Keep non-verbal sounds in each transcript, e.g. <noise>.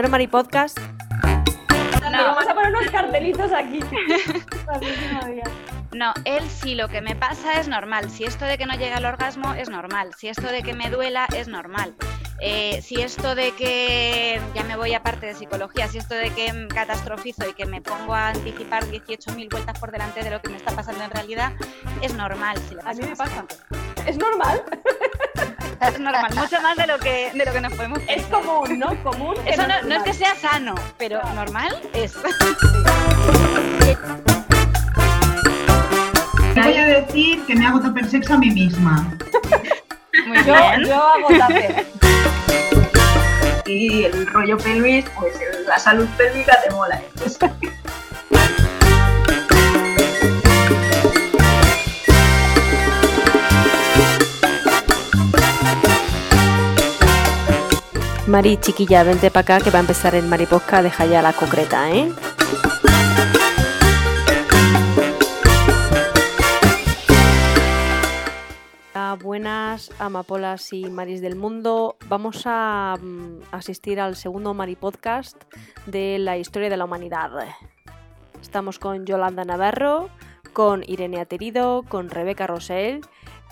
anterior Mari Podcast. No. Vamos a poner unos cartelitos aquí. <laughs> No, él sí lo que me pasa es normal. Si esto de que no llega al orgasmo es normal. Si esto de que me duela es normal. Eh, si esto de que, ya me voy a parte de psicología, si esto de que catastrofizo y que me pongo a anticipar 18.000 vueltas por delante de lo que me está pasando en realidad, es normal. Si a mí me pasa. ¿Es normal? <laughs> <laughs> Es normal, mucho más de lo que, de lo que nos podemos pensar. Es común, ¿no? Común. Eso no, no, es que sea sano, pero normal es. <laughs> Voy a decir que me hago tupper sexo a mí misma. Muy yo, bien. yo hago tupper. Y el rollo pelvis, pues la salud pélvica te mola. <laughs> Mari, chiquilla, vente para acá que va a empezar el Mariposca, deja ya la concreta, ¿eh? buenas amapolas y maris del mundo. Vamos a mm, asistir al segundo Mari Podcast de la historia de la humanidad. Estamos con Yolanda Navarro, con Irene Aterido, con Rebeca Rosell,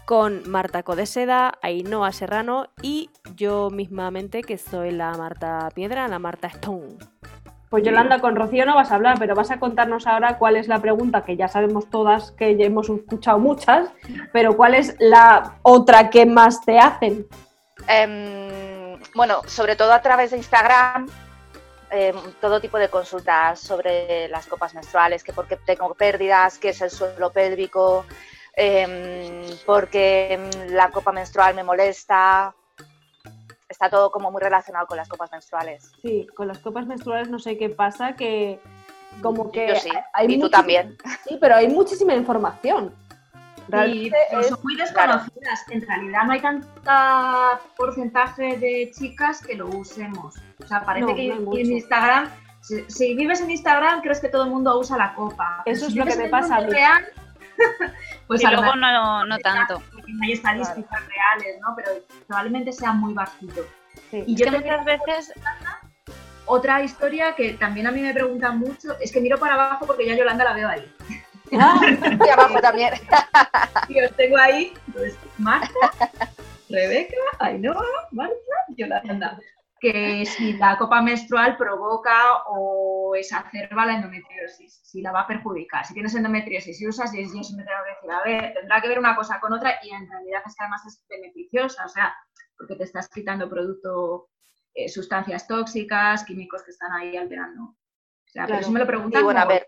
con Marta Codeseda, Ainhoa Serrano y yo mismamente que soy la Marta Piedra, la Marta Stone. Pues Yolanda, con Rocío no vas a hablar, pero vas a contarnos ahora cuál es la pregunta que ya sabemos todas, que ya hemos escuchado muchas, pero cuál es la otra que más te hacen. Em, bueno, sobre todo a través de Instagram, em, todo tipo de consultas sobre las copas menstruales, que porque tengo pérdidas, qué es el suelo pélvico, em, porque la copa menstrual me molesta, está todo como muy relacionado con las copas menstruales. Sí, con las copas menstruales no sé qué pasa, que como que... Yo sí, hay y tú también. Sí, pero hay muchísima información. Y son muy desconocidas. En realidad no hay tanta porcentaje de chicas que lo usemos. O sea, parece que en Instagram, si, vives en Instagram, crees que todo el mundo usa la copa. Eso es lo que me pasa a mí. <laughs> pues y luego no, no tanto. Hay estadísticas reales, ¿no? Pero probablemente sea muy bajito. Y yo que muchas veces... Otra historia que también a mí me preguntan mucho, es que miro para abajo porque ya Yolanda la veo ahí. Ah, y abajo también. <laughs> y os tengo ahí, pues, Marta, Rebeca, Ainhoa, Marta, Yolanda que si la copa menstrual provoca o exacerba la endometriosis, si la va a perjudicar. Si tienes endometriosis y usas 10 yo me tengo que decir, a ver, tendrá que ver una cosa con otra y en realidad es que además es beneficiosa, o sea, porque te estás quitando producto, eh, sustancias tóxicas, químicos que están ahí alterando. O sea, pero eso me lo preguntan. bueno, a ver,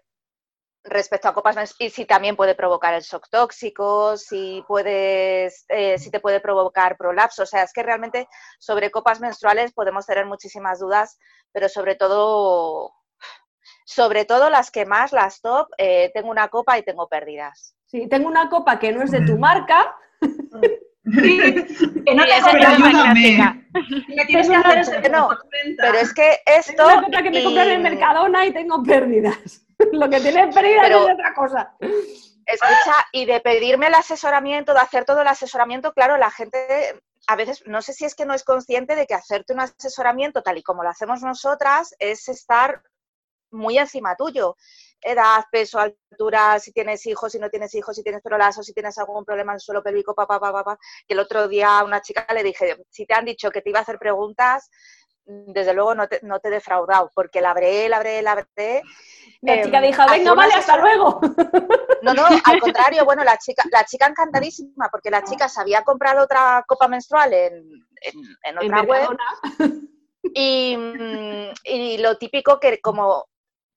respecto a copas y si también puede provocar el shock tóxico, si puedes, eh, si te puede provocar prolapso. O sea, es que realmente sobre copas menstruales podemos tener muchísimas dudas, pero sobre todo, sobre todo las que más, las top, eh, tengo una copa y tengo pérdidas. Sí, tengo una copa que no es de tu marca. <laughs> que no te pero es que esto. Una copa que me compré en Mercadona y tengo pérdidas. <laughs> Lo que tiene pérdida es otra cosa. Escucha, y de pedirme el asesoramiento, de hacer todo el asesoramiento, claro, la gente a veces, no sé si es que no es consciente de que hacerte un asesoramiento tal y como lo hacemos nosotras es estar muy encima tuyo. Edad, peso, altura, si tienes hijos, si no tienes hijos, si tienes prolazo, si tienes algún problema en el suelo pélvico, papá, papá, papá. Que el otro día a una chica le dije, si te han dicho que te iba a hacer preguntas, desde luego no te, no te he defraudado, porque la abré, la abré, la abré. La chica em, dijo, venga, vale, hasta luego. No, no, al <laughs> contrario, bueno, la chica, la chica encantadísima, porque la chica se había comprado otra copa menstrual en, en, otra web. Y, y lo típico que como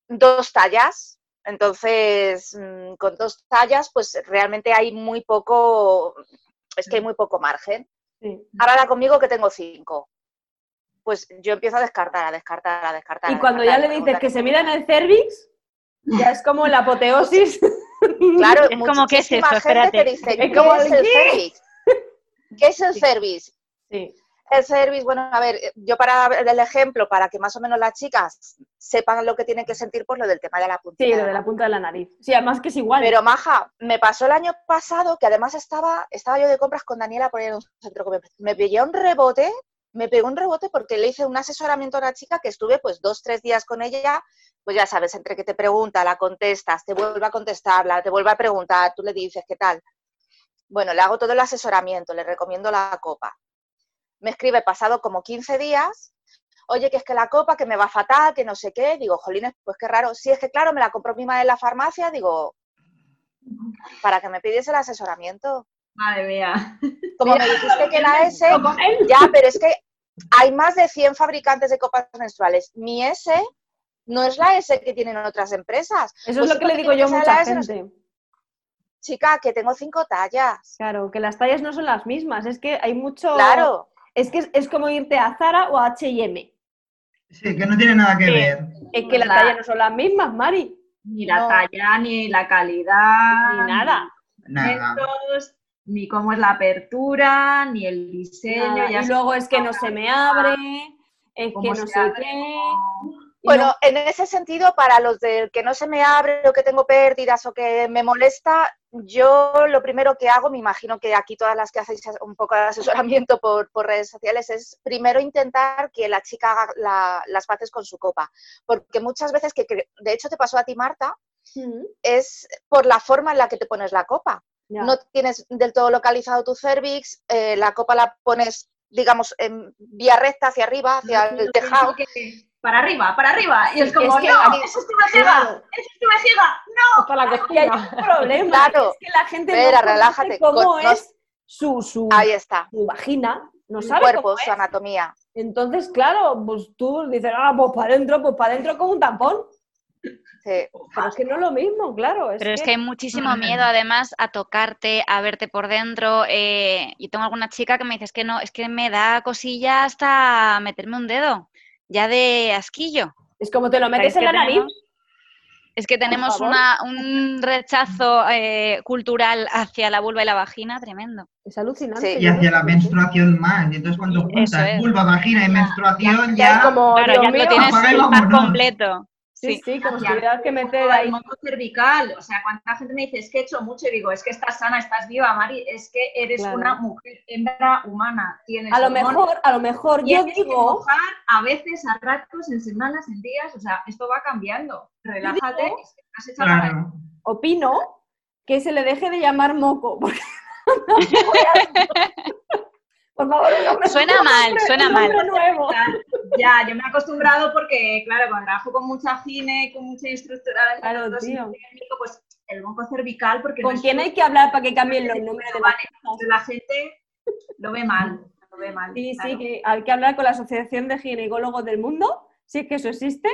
dos tallas, entonces mm, con dos tallas, pues realmente hay muy poco, es que hay muy poco margen. Ahora conmigo que tengo cinco pues yo empiezo a descartar, a descartar, a descartar. Y cuando ya le dices que se mira en el cervix, ya es como la apoteosis. <laughs> Claro, es como que es eso, espérate. dice, ¿qué es el cervix? ¿Qué es el cervix? Sí. El cervix, bueno, a ver, yo para dar el ejemplo, para que más o menos las chicas sepan lo que tienen que sentir, pues lo del tema de la punta. Sí, lo de la punta de la nariz. Sí, además que es igual. Pero Maja, me pasó el año pasado que además estaba, estaba yo de compras con Daniela por ahí en un centro comercial. Me pillé un rebote me pegó un rebote porque le hice un asesoramiento a una chica que estuve pues dos, tres días con ella, pues ya sabes, entre que te pregunta, la contestas, te vuelve a contestar, te vuelve a preguntar, tú le dices qué tal. Bueno, le hago todo el asesoramiento, le recomiendo la copa. Me escribe pasado como 15 días, oye, que es que la copa, que me va fatal, que no sé qué. Digo, jolines, pues qué raro. Si es que, claro, me la compró mi madre en la farmacia, digo, para que me pidiese el asesoramiento. Madre mía. Como <laughs> me dijiste que la S, ya, pero es que hay más de 100 fabricantes de copas menstruales. Mi S no es la S que tienen otras empresas. Eso es lo que le digo yo a mucha gente. Chica, que tengo cinco tallas. Claro, que las tallas no son las mismas. Es que hay mucho. Claro. Es que es, como irte a Zara o a HM. Sí, que no tiene nada que ver. Es que las tallas no son las mismas, Mari. Ni la talla, ni la calidad. Ni nada. Nada. Ni cómo es la apertura, ni el diseño. y luego es que no se me abre, es que no sé qué. Bueno, en ese sentido, para los del que no se me abre o que tengo pérdidas o que me molesta, yo lo primero que hago, me imagino que aquí todas las que hacéis un poco de asesoramiento por, redes sociales, es primero intentar que la chica haga las paces con su copa. Porque muchas veces, que de hecho te pasó a ti, Marta, es por la forma en la que te pones la copa. No tienes del todo localizado tu cervix, eh, la copa la pones, digamos, en vía recta hacia arriba, hacia el tejado para arriba, para arriba. Y es como, no, eso es tu vejiga, eso es tu vejiga, no. Para la que hay un problema. Claro. Es que la gente Espera, no relájate. cómo es su, su, Ahí está. su vagina, no su sabe cuerpo, cómo su anatomía. Entonces, claro, pues tú dices, ah, pues para adentro, pues para adentro como un tampón. Pero es que no es lo mismo, claro. Pero es que hay muchísimo miedo además a tocarte, a verte por dentro. Eh, yo tengo alguna chica que me dice, es que no, es que me da cosilla hasta meterme un dedo ya de asquillo. Es como te lo metes en la nariz. Es que tenemos una, un rechazo eh, cultural hacia la vulva y la vagina tremendo. Es alucinante. Y hacia la menstruación más. Y entonces cuando juntas vulva, vagina y menstruación ya... como, claro, ya lo tienes más completo. Sí, sí, como si tuvieras que meter ahí. El cervical, o sea, cuánta gente me dice, es que he hecho mucho, y digo, es que estás sana, estás viva, Mari, es que eres una mujer, hembra humana, tienes A lo mejor, a lo mejor yo digo... Que a veces, a ratos, en semanas, en días, o sea, esto va cambiando. Relájate, has hecho claro. Opino que se le deje de llamar moco, porque <laughs> <laughs> Por favor, Suena mal, suena mal. Nuevo. Ya, yo me he acostumbrado porque, claro, cuando trabajo con mucha gine, con mucha instructora claro, tío. pues el monco cervical, porque... ¿Con quién hay que hablar para que cambien los números de vale, La gente lo ve mal, lo ve mal. Sí, sí, que hay que hablar con la Asociación de Ginecólogos del Mundo, si es que eso existe,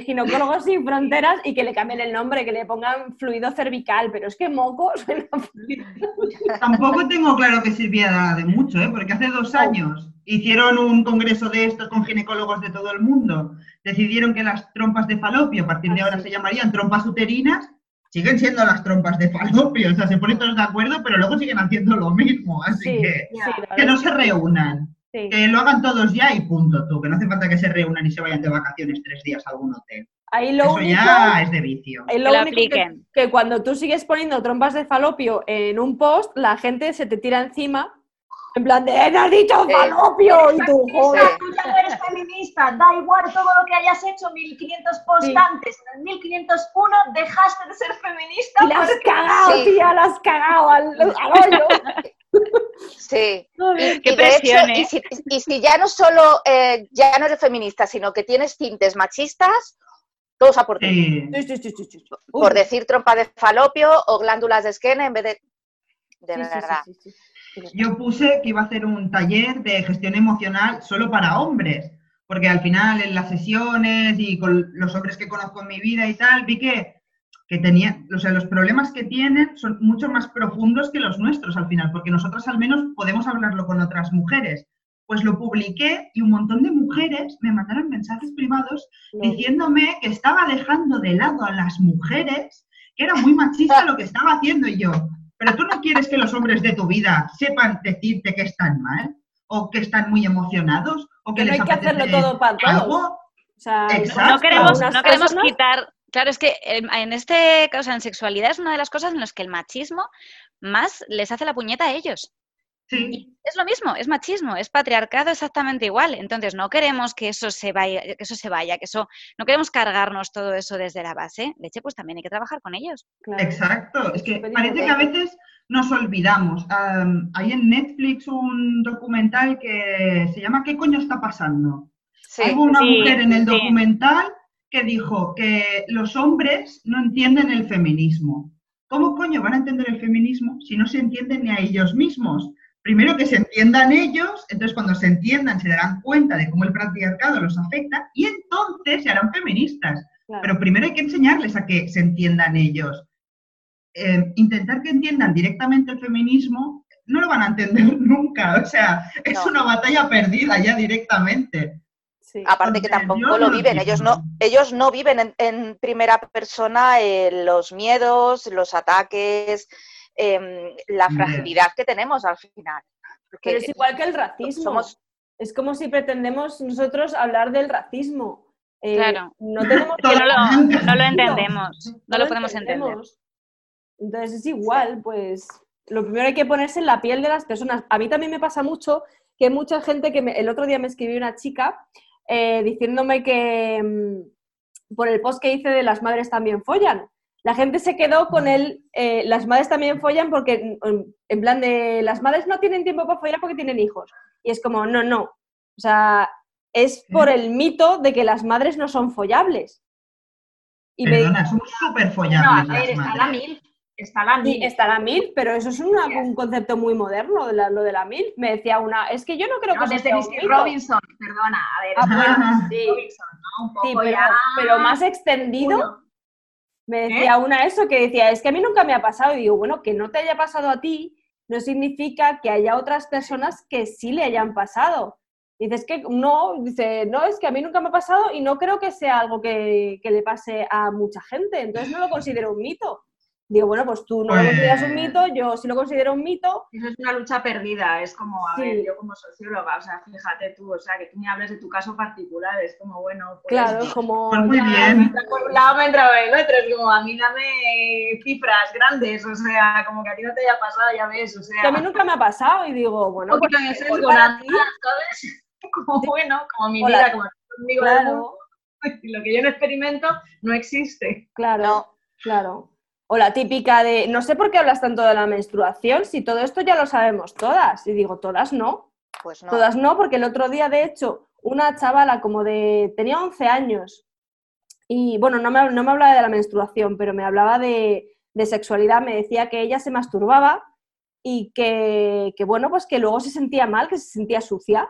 ginecólogos sin fronteras y que le cambien el nombre, que le pongan fluido cervical, pero es que moco <laughs> suena <laughs> Tampoco tengo claro que sirviera de mucho, ¿eh? porque hace dos años hicieron un congreso de estos con ginecólogos de todo el mundo. Decidieron que las trompas de falopio, a partir de ahora se llamarían trompas uterinas, siguen siendo las trompas de falopio. O sea, se ponen todos de acuerdo, pero luego siguen haciendo lo mismo. Así que, que no se reúnan. Que lo hagan todos ya y punto, tú. Que no hace falta que se reúnan y se vayan de vacaciones tres días a algún hotel. Ahí lo Eso único, ya es de vicio. lo, único que, cuando tú sigues poniendo trompas de falopio en un post, la gente se te tira encima. En plan de, ¡Eh, has dicho falopio! y tú, joder. Tú ya no eres feminista, da igual todo lo que hayas hecho 1500 posts antes. En el 1501 dejaste de ser feminista. Y la has cagado, tía, la has cagado al, <laughs> hoyo. Sí. <laughs> y, si, ya no solo eh, ya no eres feminista, sino que tienes tintes machistas, todos a por ti. Por decir trompa de falopio o glándulas de esquena en vez de. De verdad. Yo puse que iba a hacer un taller de gestión emocional solo para hombres, porque al final en las sesiones y con los hombres que conozco en mi vida y tal, vi que que tenían, o sea, los problemas que tienen son mucho más profundos que los nuestros al final, porque nosotras al menos podemos hablarlo con otras mujeres. Pues lo publiqué y un montón de mujeres me mandaron mensajes privados diciéndome que estaba dejando de lado a las mujeres, que era muy machista lo que estaba haciendo y yo. Pero tú no quieres que los hombres de tu vida sepan decirte que están mal, o que están muy emocionados, o que, no les hay que hacerlo todo para todos. O sea, no queremos, no queremos quitar Claro, es que en este caso, en sexualidad es una de las cosas en las que el machismo más les hace la puñeta a ellos. Sí, Es lo mismo, es machismo, es patriarcado exactamente igual. Entonces no queremos que eso se vaya, que eso se vaya, que eso, no queremos cargarnos todo eso desde la base. Leche, pues también hay que trabajar con ellos. Claro. exacto. Es que parece que a veces nos olvidamos. Am, hay en Netflix un documental que se llama ¿Qué coño está pasando? Sí. Hubo una sí, mujer en el sí. documental que dijo que los hombres no entienden el feminismo. ¿Cómo coño van a entender el feminismo si no se entienden ni a ellos mismos? Primero que se entiendan ellos, entonces cuando se entiendan se darán cuenta de cómo el patriarcado los afecta y entonces se harán feministas. claro. Pero primero hay que enseñarles a que se entiendan ellos. Eh, intentar que entiendan directamente el feminismo no lo van a entender <laughs> nunca. O sea, es No. una batalla perdida ya directamente. Sí. Aparte que tampoco lo no viven, ellos no, entiendo. ellos no viven en, en primera persona eh, los miedos, los ataques, em, la fragilidad que tenemos al final. Porque Pero es igual que el racismo. somos Es como si pretendemos nosotros hablar del racismo. Eh, Claro. No tenemos <laughs> Que no lo, no lo entendemos, no no lo podemos entender. Entonces es igual, pues lo primero hay que ponerse en la piel de las personas. A mí también me pasa mucho que hay mucha gente que me- el otro día me escribió una chica eh, diciéndome que mm, por el post que hice de las madres también follan. La gente se quedó con el eh, las madres también follan porque mm, en plan de las madres no tienen tiempo para follar porque tienen hijos. Y es como, no, no. O sea, es por el mito de que las madres no son follables. Y me- Perdona, son súper No, a follables ver, las está la mil. Está la Sí, mil. está la mil, pero eso es una- un concepto muy moderno, de la- lo de la mil. Me decía una, es que yo no creo No, que desde sea un. Robinson, perdona. A ver, Ah, <laughs> bueno, sí. Robinson, ¿no? Un poco Sí, pero, ya. pero más extendido, uno. Me decía una eso que decía, es que a mí nunca me ha pasado. Y digo, bueno, que no te haya pasado a ti no significa que haya otras personas que sí le hayan pasado. Dices que no, dice, no, es que a mí nunca me ha pasado y no creo que sea algo que, que le pase a mucha gente, entonces no lo considero un mito. Digo, bueno, pues tú no lo Pues- consideras un mito, yo sí lo considero un mito, Eso es una lucha perdida, es como, a Sí. ver, yo como socióloga, o sea, fíjate tú, o sea, que tú me hables de tu caso particular, es como, bueno, pues, claro, es como... Pues muy ya- bien. Por un lado me entra por el otro, es como, a mí dame cifras grandes, o sea, como que a ti no te haya pasado, ya ves, o sea, que a mí nunca me ha pasado y digo, bueno, poquito pues, de pues ti, ¿sabes? <laughs> Como, bueno, como mi Hola. vida, como claro, <laughs> lo que yo no experimento no existe. claro, claro. O la típica de, no sé por qué hablas tanto de la menstruación, si todo esto ya lo sabemos todas. Y digo, todas no, Pues no. todas no, porque el otro día, de hecho, una chavala como de, tenía 11 años, y bueno, no me, no me hablaba de la menstruación, pero me hablaba de, de sexualidad, me decía que ella se masturbaba y que, que, bueno, pues que luego se sentía mal, que se sentía sucia.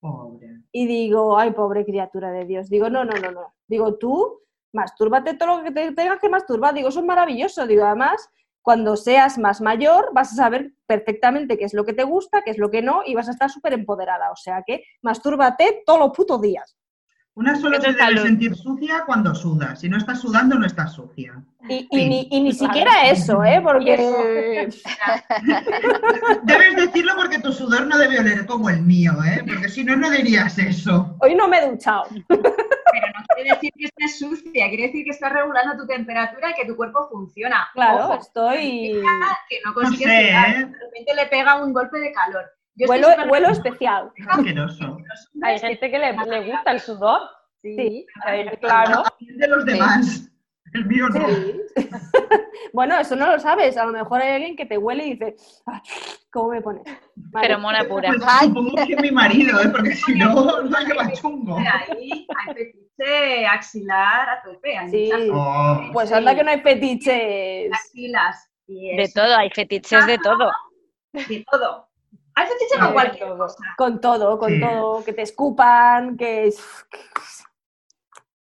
Pobre. Y digo, ay, pobre criatura de Dios. Digo, no, no, no, no. Digo, tú, mastúrbate todo lo que te tengas que masturbar. Digo, eso es maravilloso. Digo, además, cuando seas más mayor, vas a saber perfectamente qué es lo que te gusta, qué es lo que no, y vas a estar súper empoderada. O sea que, mastúrbate todos los putos días. Una solo se es debe sentir sucia cuando suda. Si no estás sudando, no estás sucia. Y, y Sí. ni, y ni siquiera eso, ¿eh? Porque... <laughs> <laughs> Debes decirlo porque tu sudor no debe oler como el mío, ¿eh? Porque si no, no dirías eso. Hoy no me he duchado. Pero no quiere decir que estés sucia, quiere decir que estás regulando tu temperatura y que tu cuerpo funciona. Claro, Ojo, estoy... que no No consigues sé, sudar, ¿eh? de repente le pega un golpe de calor. Yo súper- huelo especial. Es asqueroso. Hay gente que le, le gusta el sudor. Sí. Eh, claro. De los demás. El mío no. Sí. <laughs> bueno, eso no lo sabes. A lo mejor hay alguien que te huele y dice, "Ay, ¿cómo me pones? Vale. Pero mona pura. Pues Ay. supongo que es mi marido, ¿eh? Porque si no, no lleva chungo. que Ahí hay fetiche axilar a tope. Hay Sí. Oh, Pues anda que no hay fetiches. axilas. De todo, hay fetiches de todo. De todo. Hay fetiche Sí, con cualquier todo. cosa. Con todo, con Sí. todo. Que te escupan, que...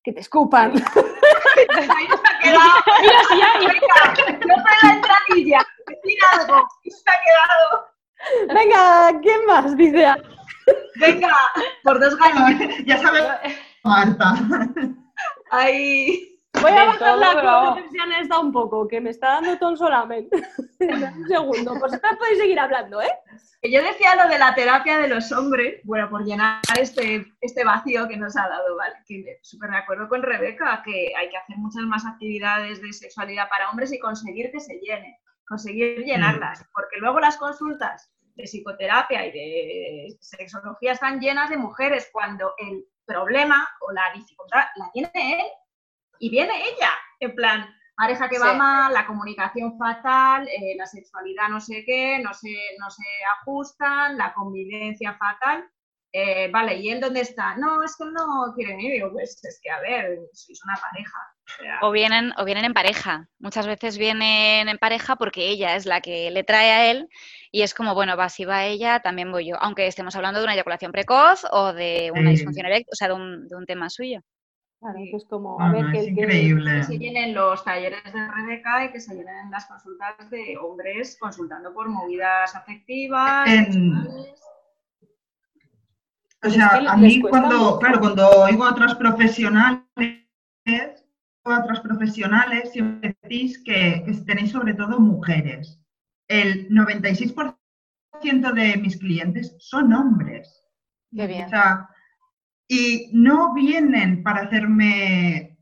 Que te escupan. <laughs> Quedado. Mira, sí hay. Venga, no fue la entradilla. Decir algo. Y se ha quedado. Venga, ¿quién más? Dice. Venga, por dos gallinas. ya sabes, Marta. Ahí. Voy a bajar todo, la pero- conexión esta un poco, que me está dando tonsolamente. <laughs> un segundo, pues entonces podéis seguir hablando, ¿eh? Yo decía lo de la terapia de los hombres, bueno, por llenar este, este vacío que nos ha dado, ¿vale? Que súper de acuerdo con Rebeca, que hay que hacer muchas más actividades de sexualidad para hombres y conseguir que se llene, conseguir llenarlas, porque luego las consultas de psicoterapia y de sexología están llenas de mujeres cuando el problema o la dificultad la tiene él y viene ella, en plan, pareja que va Sí. mal, la comunicación fatal, eh, la sexualidad no sé qué, no se, no se ajustan, la convivencia fatal. Eh, vale, ¿y él dónde está? No, es que él no quiere venir. Digo, pues es que, a ver, sois una pareja. O sea, O vienen, o vienen en pareja. Muchas veces vienen en pareja porque ella es la que le trae a él y es como, bueno, va, si va ella, también voy yo. Aunque estemos hablando de una eyaculación precoz o de una disfunción eréctil, o sea, de un, de un tema suyo. Claro, que es como, Ah, a ver, no, que es el que- increíble. que se llenen los talleres de Rebeca y que se llenen las consultas de hombres consultando por movidas afectivas. En-. O Es sea, que a mí cuando, mucho. claro, cuando oigo a otras profesionales, a otras profesionales siempre decís que, que tenéis sobre todo mujeres. El 96% de mis clientes son hombres. Qué bien. O sea, y no vienen para hacerme...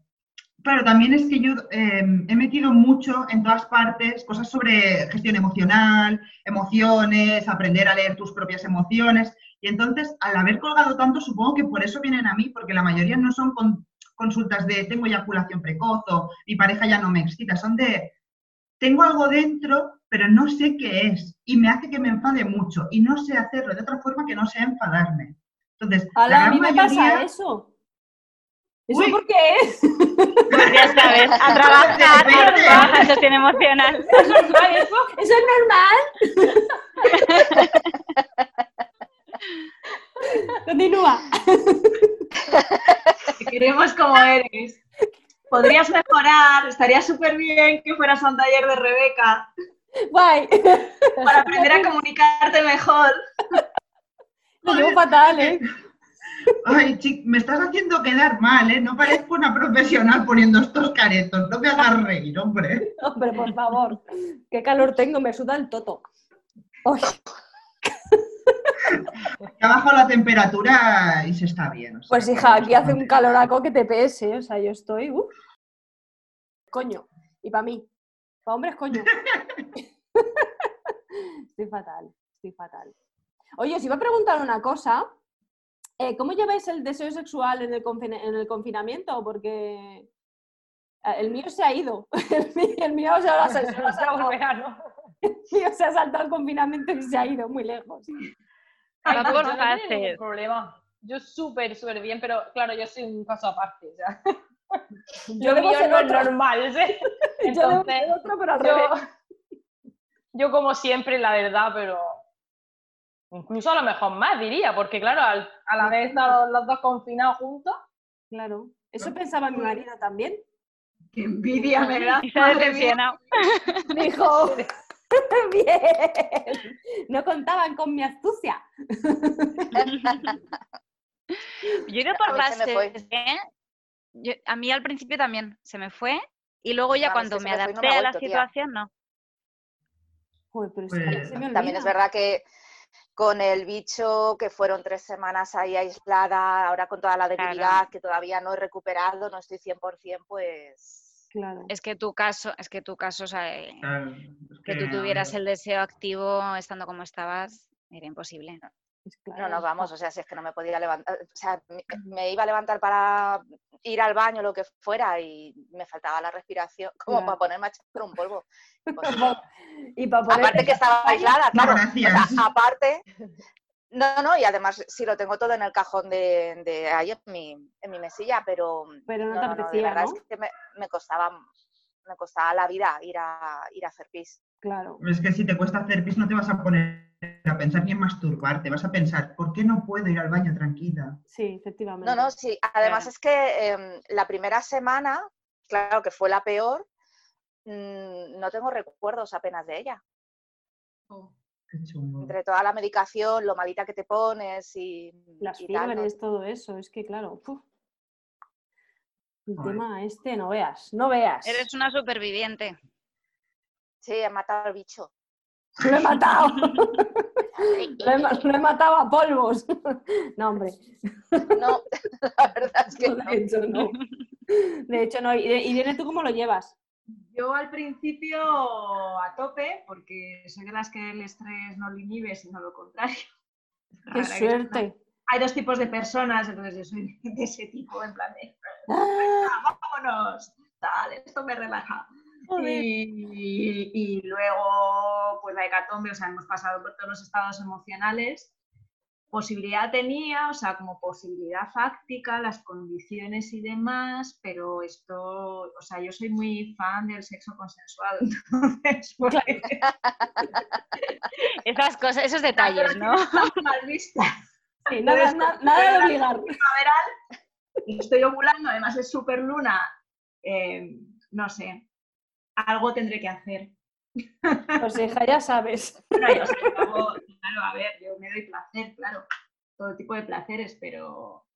Claro, también es que yo eh, he metido mucho en todas partes cosas sobre gestión emocional, emociones, aprender a leer tus propias emociones. Y entonces, al haber colgado tanto, supongo que por eso vienen a mí, porque la mayoría no son con- consultas de tengo eyaculación precoz o mi pareja ya no me excita, son de tengo algo dentro, pero no sé qué es y me hace que me enfade mucho y no sé hacerlo de otra forma que no sea enfadarme. Entonces, la a mí me pasa mayoría- eso. ¿Eso Uy. por qué es? Pues ya sabes, a trabajar, a trabajar en gestión emocional. <laughs> ¿Eso es normal? <laughs> Continúa. Te queremos como eres. Podrías mejorar, estaría súper bien que fueras a un taller de Rebeca Guay. para aprender a comunicarte mejor. Lo llevo fatal, ¿eh? <laughs> Ay, chic, me estás haciendo quedar mal, ¿eh? No parezco una profesional poniendo estos caretos. No me hagas reír, hombre. <laughs> Hombre, por favor. Qué calor tengo, me suda el toto. Uy, Ha bajado la temperatura y se está bien. o sea, pues hija, aquí hace un caloraco que te pese, o sea, yo estoy... uf. Coño. Y para mí. Para hombres, coño. <laughs> estoy fatal, estoy fatal. Oye, os iba a preguntar una cosa. Eh, ¿Cómo lleváis el deseo sexual en el, en el confinamiento? Porque eh, el mío se ha ido. <laughs> El mío, el mío se, ha, se- se ha <laughs> el mío se ha saltado el confinamiento y se ha ido muy lejos. Por yo no tengo fases. ningún problema. Yo súper, súper bien, pero claro, yo soy un caso aparte. O sea, <laughs> Yo lo debo ser no es otro. normal. ¿sí? Yo debo Entonces, ser otro, pero al revés. yo, yo como siempre, la verdad, pero incluso a lo mejor más diría, porque claro, al- a la vez estado los dos confinados juntos. Claro. Eso pensaba mi marido también. Qué envidia me da. Y se ha decepcionado. Dijo, <laughs> bien, no contaban con mi astucia. <laughs> Yo iba A por fases, ¿eh? Yo- a mí al principio también se me fue y luego ya A mí cuando me no adapté me a la vuelto, tía. situación, no. Joder, pero Pues, se me También es verdad que con el bicho, que fueron tres semanas ahí aislada, ahora con toda la Claro. debilidad que todavía no he recuperado, no estoy 100%, pues Claro. Es que tu caso, es que tu caso, o sea, eh, Claro, es que tú que, tuvieras el deseo activo estando como estabas, era imposible. Es no, claro. no, vamos, o sea, si es que no me podía levantar, o sea, me, me iba a levantar para ir al baño, lo que fuera, y me faltaba la respiración, <laughs> como Claro. para ponerme a echar un polvo. <laughs> Y para poner Aparte que estaba aislada, No, claro. O sea, aparte, no, no, y además sí lo tengo todo en el cajón de, de ahí en mi, en mi mesilla, pero, Pero no no, te no, apetecía, verdad ¿no? es que me, me costaba me costaba la vida ir a ir a hacer pis. Claro. Es que si te cuesta hacer pis no te vas a poner a pensar ni en masturbarte, vas a pensar, ¿por qué no puedo ir al baño tranquila? Sí, efectivamente. No, no, sí. Además Claro. es que em, la primera semana, claro que fue la peor, mm, no tengo recuerdos apenas de ella. Qué chungo. Entre toda la medicación, lo malita que te pones y, Las y tal, ¿no? fiebres, todo eso, es que claro. uf. El tema este, no veas, no veas. Eres una superviviente. Sí, he matado al bicho. Lo he matado. <laughs> lo, he, ma- lo he matado a polvos. no, hombre. No, <laughs> la verdad es que No, de hecho, no. De hecho, no. ¿Y, y Irene, tú cómo lo llevas? Yo al principio a tope, porque soy de las que el estrés no lo inhibe, sino lo contrario. ¡Qué suerte! Hay dos tipos de personas, entonces yo soy de ese tipo, en plan de, Ah, vámonos, tal, esto me relaja. Y, y luego, pues la hecatombe, o sea, hemos pasado por todos los estados emocionales. Posibilidad tenía, o sea, como posibilidad fáctica, las condiciones y demás, pero esto, o sea, yo soy muy fan del sexo consensuado, <laughs> entonces, pues, <laughs> Esas cosas, esos detalles, ¿no? mal vista. Sí, nada, na- nada de obligar. primaveral, y estoy ovulando, además es super luna, eh, no sé, algo tendré que hacer. Pues <laughs> hija, ya sabes. Bueno, yo, o sea, yo hago- claro, a ver, yo me doy placer, claro, todo tipo de placeres, pero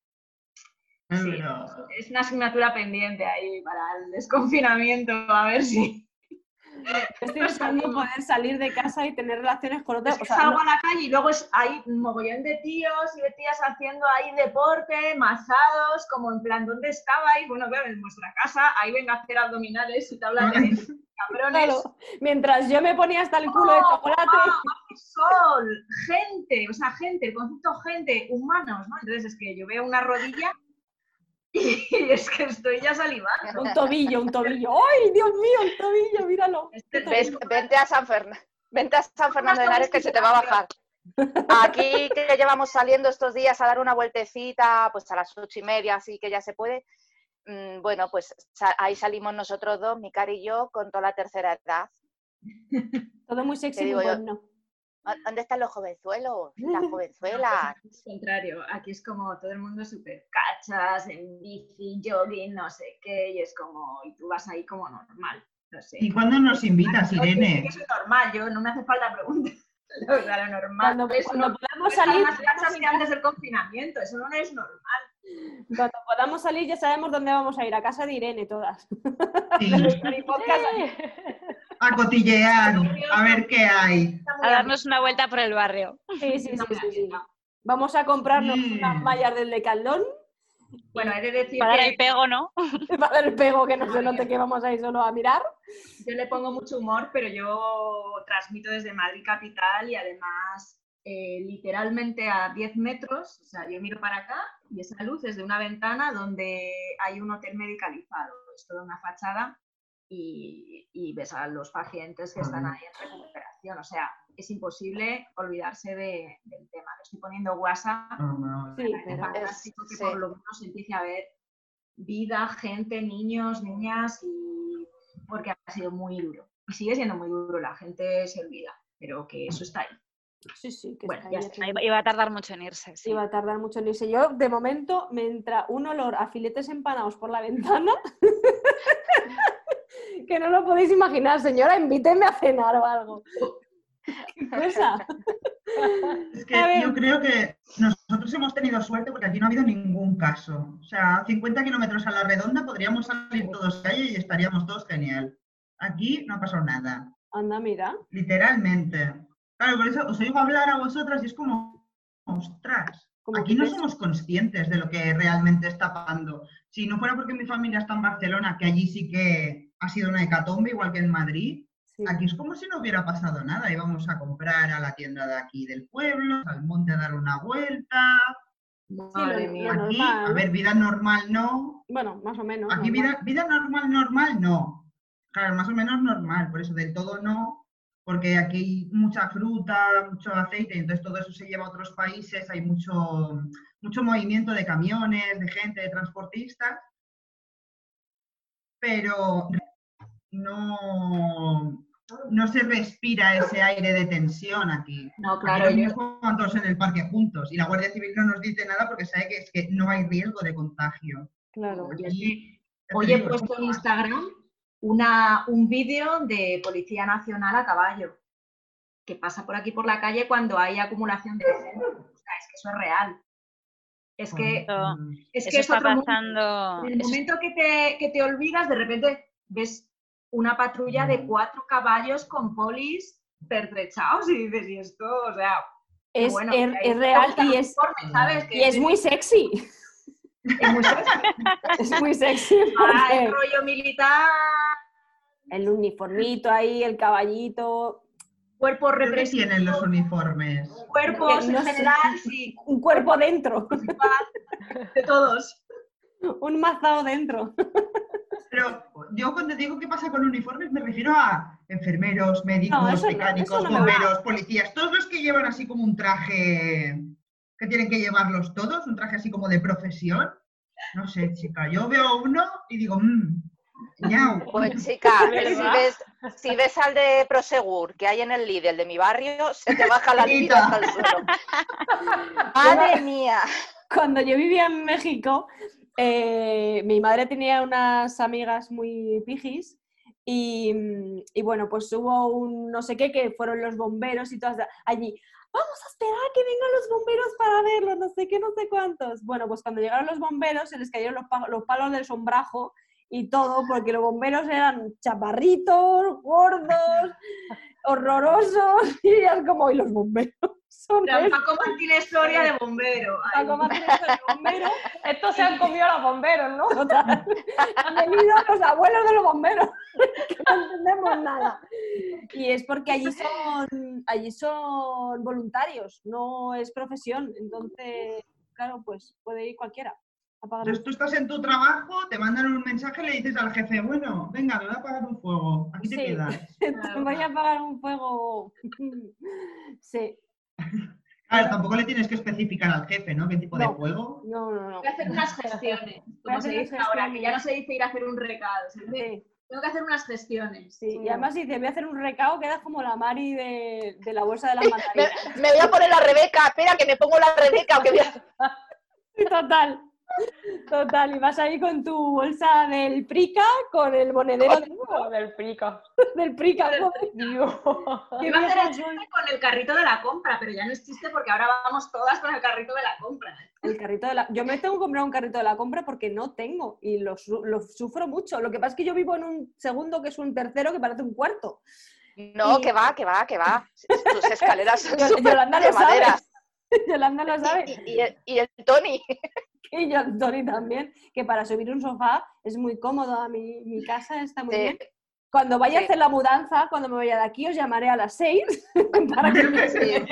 sí, Pero- es una asignatura pendiente ahí para el desconfinamiento, a ver si Estoy <laughs> deseando poder salir de casa y tener relaciones con otras. es que O sea, salgo no- a la calle y luego es, hay un mogollón de tíos y de tías haciendo ahí deporte, masados, como en plan, ¿dónde estabais? Bueno, claro, en vuestra casa, ahí venga a hacer abdominales y te hablan de <laughs> cabrones. claro, mientras yo me ponía hasta el culo de chocolate. sol, gente, o sea, gente, el concepto gente, humanos, ¿no? Entonces es que yo veo una rodilla <laughs> y es que estoy ya salivando. Un tobillo, un tobillo. ¡Ay, Dios mío, el tobillo! Míralo. Este tobillo- vente, a San Fern- vente a San Fernando de Henares que se te va a bajar. Aquí que llevamos saliendo estos días a dar una vueltecita, pues a las ocho y media, así que ya se puede. mm, Bueno, pues ahí salimos nosotros dos, mi cara y yo, con toda la tercera edad. Todo muy sexy, yo. bueno. ¿Dó- ¿Dónde están los jovenzuelos? <laughs> Las jovenzuelas. Al contrario, aquí es como todo el mundo súper cachas, en bici, jogging, no sé qué, y es como, y tú vas ahí como normal, no sé. ¿Y cuándo nos invitas, sé Irene? soy normal, yo no me hace falta preguntar. <laughs> O sea, lo normal. Cuando, es cuando no podamos salir, más cachas que antes del confinamiento, eso no es normal. cuando podamos salir ya sabemos dónde vamos a ir, a casa de Irene todas. Sí, <laughs> a cotillear, a ver qué hay. A darnos una vuelta por el barrio. Sí, sí, sí, sí. Vamos a comprarnos Mm. unas mallas del Decathlon Bueno, he de decir Para dar que el pego, ¿no? <laughs> para dar el pego que no se note que vamos a ir solo a mirar. yo le pongo mucho humor, pero yo transmito desde Madrid capital y además eh, literalmente a 10 metros, o sea, yo miro para acá y esa luz es de una ventana donde hay un hotel medicalizado, es toda una fachada y, y ves a los pacientes que están ahí en recuperación, o sea, es imposible olvidarse de- del tema. Le estoy poniendo WhatsApp Sí, es fantástico que sí. por lo menos empiece a ver vida, gente, niños, niñas, y porque ha sido muy duro. Y sigue siendo muy duro, la gente se olvida, pero que eso está ahí. sí, sí, que Bueno, está ya ahí, está. iba a tardar mucho en irse. sí. Iba a tardar mucho en irse. Yo, de momento, me entra un olor a filetes empanados por la ventana. <laughs> que no lo podéis imaginar, señora, invíteme a cenar o algo. ¿Qué cosa? <laughs> Es A que yo creo que nosotros hemos tenido suerte porque aquí no ha habido ningún caso. O sea, 50 kilómetros a la redonda podríamos salir todos calle y estaríamos todos genial. Aquí no ha pasado nada, Anda, mira. literalmente. Claro, por eso os oigo hablar a vosotras y es como, ostras, Como aquí no es- somos conscientes de lo que realmente está pasando. Si no fuera porque mi familia está en Barcelona, que allí sí que ha sido una hecatombe, igual que en Madrid, Sí. Aquí es como si no hubiera pasado nada. Íbamos a comprar a la tienda de aquí del pueblo, al monte a dar una vuelta. Madre mía. Aquí, normal, a ver, vida normal no. Bueno, más o menos. Aquí normal. vida, vida normal, normal no. Claro, más o menos normal, por eso del todo no, porque aquí hay mucha fruta, mucho aceite, entonces todo eso se lleva a otros países, hay mucho, mucho movimiento de camiones, de gente, de transportistas, pero no, no se respira ese aire de tensión aquí. No, Aquí claro, los yo- niños juegan todos en el parque juntos y la Guardia Civil no nos dice nada porque sabe que es que no hay riesgo de contagio. Claro. Aquí, hoy he puesto en Instagram una, un vídeo de Policía Nacional a caballo, que pasa por aquí por la calle cuando hay acumulación de gente. O sea, es que eso es real. Es que Eso- es, que Eso es está otro pasando. En el momento que te, que te olvidas, de repente ves una patrulla de Mm. cuatro caballos con polis pertrechados y dices, y esto, o sea, Es, bueno, es- ahí es real y es, uniforme, ¿sabes? Y es muy sexy. es muy sexy. <laughs> Es muy sexy. <laughs> Ah, el rollo militar El uniformito ahí, el caballito, Cuerpos ¿Qué represivos, tienen los uniformes? cuerpos No en sé. general, sí, <laughs> un cuerpo dentro, de todos. un mazao dentro. Pero yo cuando digo qué pasa con uniformes me refiero a enfermeros, médicos, No, eso no, mecánicos, no bomberos, policías, todos los que llevan así como un traje que tienen que llevarlos todos, un traje así como de profesión. No sé, chica, yo veo uno y digo, mmm, ñau. <laughs> Pues chica, <laughs> si ves, si ves al de Prosegur que hay en el Lidl de mi barrio, se te baja la vida hasta el suelo. <laughs> ¡Madre mía! Cuando yo vivía en México, eh, mi madre tenía unas amigas muy pijis y, bueno, pues hubo un no sé qué que fueron los bomberos y todas allí. Vamos a esperar que vengan los bomberos para verlo, no sé qué, no sé cuántos. Bueno, pues cuando llegaron los bomberos se les cayeron los, los palos del sombrajo y todo, porque los bomberos eran chaparritos, gordos, horrorosos, <laughs> y eran como, ¿y los bomberos? Son Era estos". Paco Martín historia de bombero. Ay, Paco Martínez, los bomberos Estos se han <laughs> comido a los bomberos, ¿no? Total. Han venido los abuelos de los bomberos, <laughs> que no entendemos nada. Y es porque allí son, allí son voluntarios, no es profesión. Entonces, claro, pues puede ir cualquiera Entonces tú estás en tu trabajo, te mandan un mensaje y le dices al jefe, bueno, venga, me voy a apagar un fuego, aquí te Sí. quedas. Te voy a apagar un fuego. <laughs> Sí, <laughs> Claro, tampoco le tienes que especificar al jefe, ¿no? ¿Qué tipo de No. fuego? no, no, no. Voy a hacer unas gestiones, como se dice ahora, que ya no se dice ir a hacer un recado. se dice, Sí, Tengo que hacer unas gestiones. sí. Y además dice, voy a hacer un recao, quedas como la Mari de, de la bolsa de las <laughs> Me, mandarinas. me voy a poner la Rebeca, espera que me pongo la Rebeca o que voy a... <laughs> Sí, Total. Total. Y vas ahí con tu bolsa del Prica, con el monedero de- Del pico. <laughs> del Prica. <laughs> Iba a hacer el chiste con el carrito de la compra, pero ya no es chiste porque ahora vamos todas con el carrito de la compra. El carrito de la... Yo me tengo que comprar un carrito de la compra porque no tengo y lo, su- lo sufro mucho. Lo que pasa es que yo vivo en un segundo que es un tercero que parece un cuarto. No, Y- que va, que va, que va. Tus escaleras <laughs> son Yo- súper Yolanda de lo sabe. madera. Yolanda lo sabe. Y, y- y el, y el Tony. Y yo, Tony también, que para subir un sofá es muy cómodo. Mi, mi casa está muy Sí. bien. Cuando vaya a hacer la mudanza, cuando me vaya de aquí, os llamaré a las seis <laughs> para que me Sí.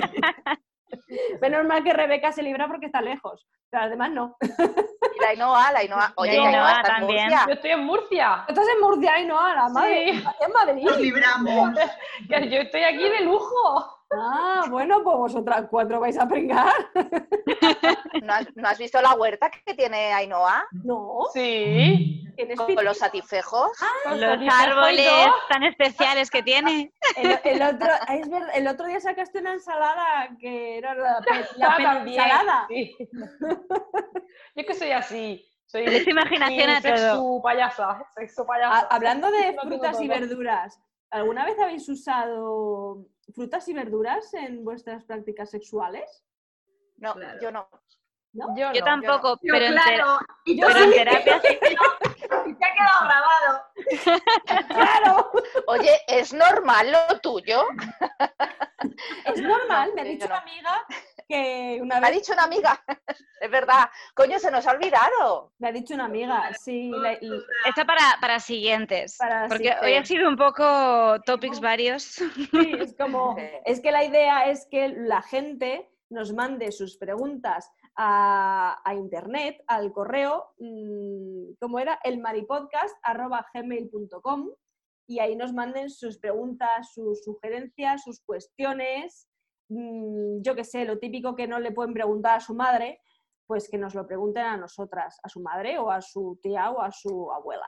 Menos mal que Rebeca se libra porque está lejos, pero además no. Y la Ainhoa, la Ainhoa. <laughs> Oye, La está en también. Murcia. Yo estoy en Murcia. Estás en Murcia y no, a la madre. Sí. Aquí en Madrid. Nos libramos. <laughs> Que yo estoy aquí de lujo. Ah, bueno, pues vosotras cuatro vais a pringar. <laughs> ¿No has, no has visto la huerta que tiene Ainhoa? No, Sí. tienes Con los satifejos. Con Los árboles tan especiales que tiene. el, el otro, es ver- el otro día sacaste una ensalada que era la, la Ah, también, ensalada. sí. <laughs> Yo que soy así. Soy Le echo imaginación mi a todo. sexo payasa. Sexo payasa. Ha- hablando de frutas y verduras, ¿alguna vez habéis usado frutas y verduras en vuestras prácticas sexuales? No, Claro. yo no. ¿No? Yo, Yo no, tampoco, Yo, pero, en claro, y yo pero en sí, terapia sí. y te ha quedado grabado. ¡Claro! Oye, ¿es normal lo tuyo? Es normal, me ha dicho no. una amiga que una Me ha dicho una amiga. <laughs> Es verdad. Coño, se nos ha olvidado. me ha dicho una amiga, sí, la- Esto para, para siguientes. Para porque hoy ha sido un poco topics varios. <laughs> sí, es como es que la idea es que la gente nos mande sus preguntas a, a internet, al correo, mm, ¿cómo era? El maripodcast.gmail.com y ahí nos manden sus preguntas, sus sugerencias, sus cuestiones, yo qué sé, lo típico que no le pueden preguntar a su madre, pues que nos lo pregunten a nosotras, a su madre o a su tía o a su abuela.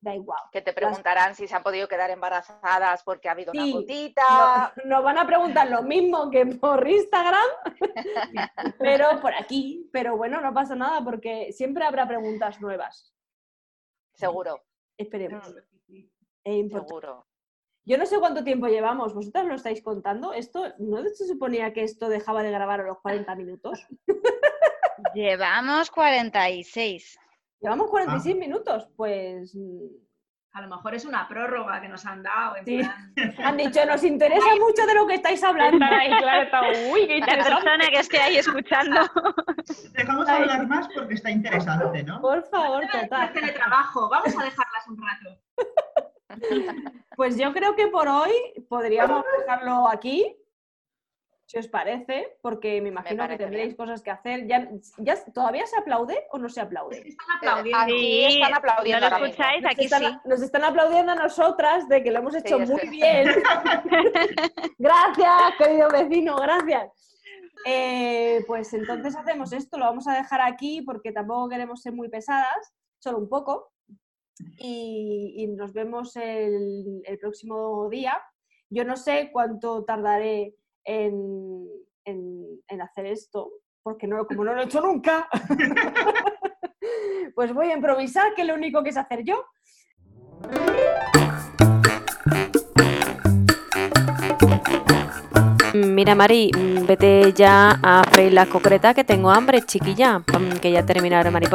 Da igual. Que te preguntarán si se han podido quedar embarazadas porque ha habido Sí, una gotita. No- nos van a preguntar lo mismo que por Instagram, <laughs> pero por aquí. Pero bueno, no pasa nada porque siempre habrá preguntas nuevas. Seguro, Esperemos. Mm. Es seguro. Yo no sé cuánto tiempo llevamos. ¿Vosotras lo estáis contando? ¿Esto no se suponía que esto dejaba de grabar a los 40 minutos? <laughs> Llevamos 46. Llevamos 46 minutos. Pues A lo mejor es una prórroga que nos han dado. En Sí. plan, <laughs> han dicho, nos interesa mucho de lo que estáis hablando. Ahí, claro, está, uy, qué La interesante. persona que esté ahí escuchando. Dejamos Ay. hablar más porque está interesante, ¿no? Por favor, total. teletrabajo, vamos a dejarlas un rato. <laughs> Pues yo creo que por hoy podríamos dejarlo aquí, si os parece, porque me imagino que parece tendréis bien. cosas que hacer. ¿Ya, ya, ¿Todavía se aplaude o no se aplaude? que están aplaudiendo. Aquí Sí, están aplaudiendo ¿No lo ahora mismo. escucháis? Nos Aquí están, sí. nos están aplaudiendo a nosotras de que lo hemos hecho muy bien. <laughs> gracias, querido vecino, gracias. Eh, pues entonces hacemos esto, lo vamos a dejar aquí porque tampoco queremos ser muy pesadas, solo un poco. Y, nos vemos el, próximo día. Yo no sé cuánto tardaré en, en- en hacer esto, porque no, como no lo he hecho nunca, <laughs> pues voy a improvisar, que lo único que sé hacer yo. Mira, Mari, vete ya a freír la concreta que tengo hambre, chiquilla, que ya terminaron Mari.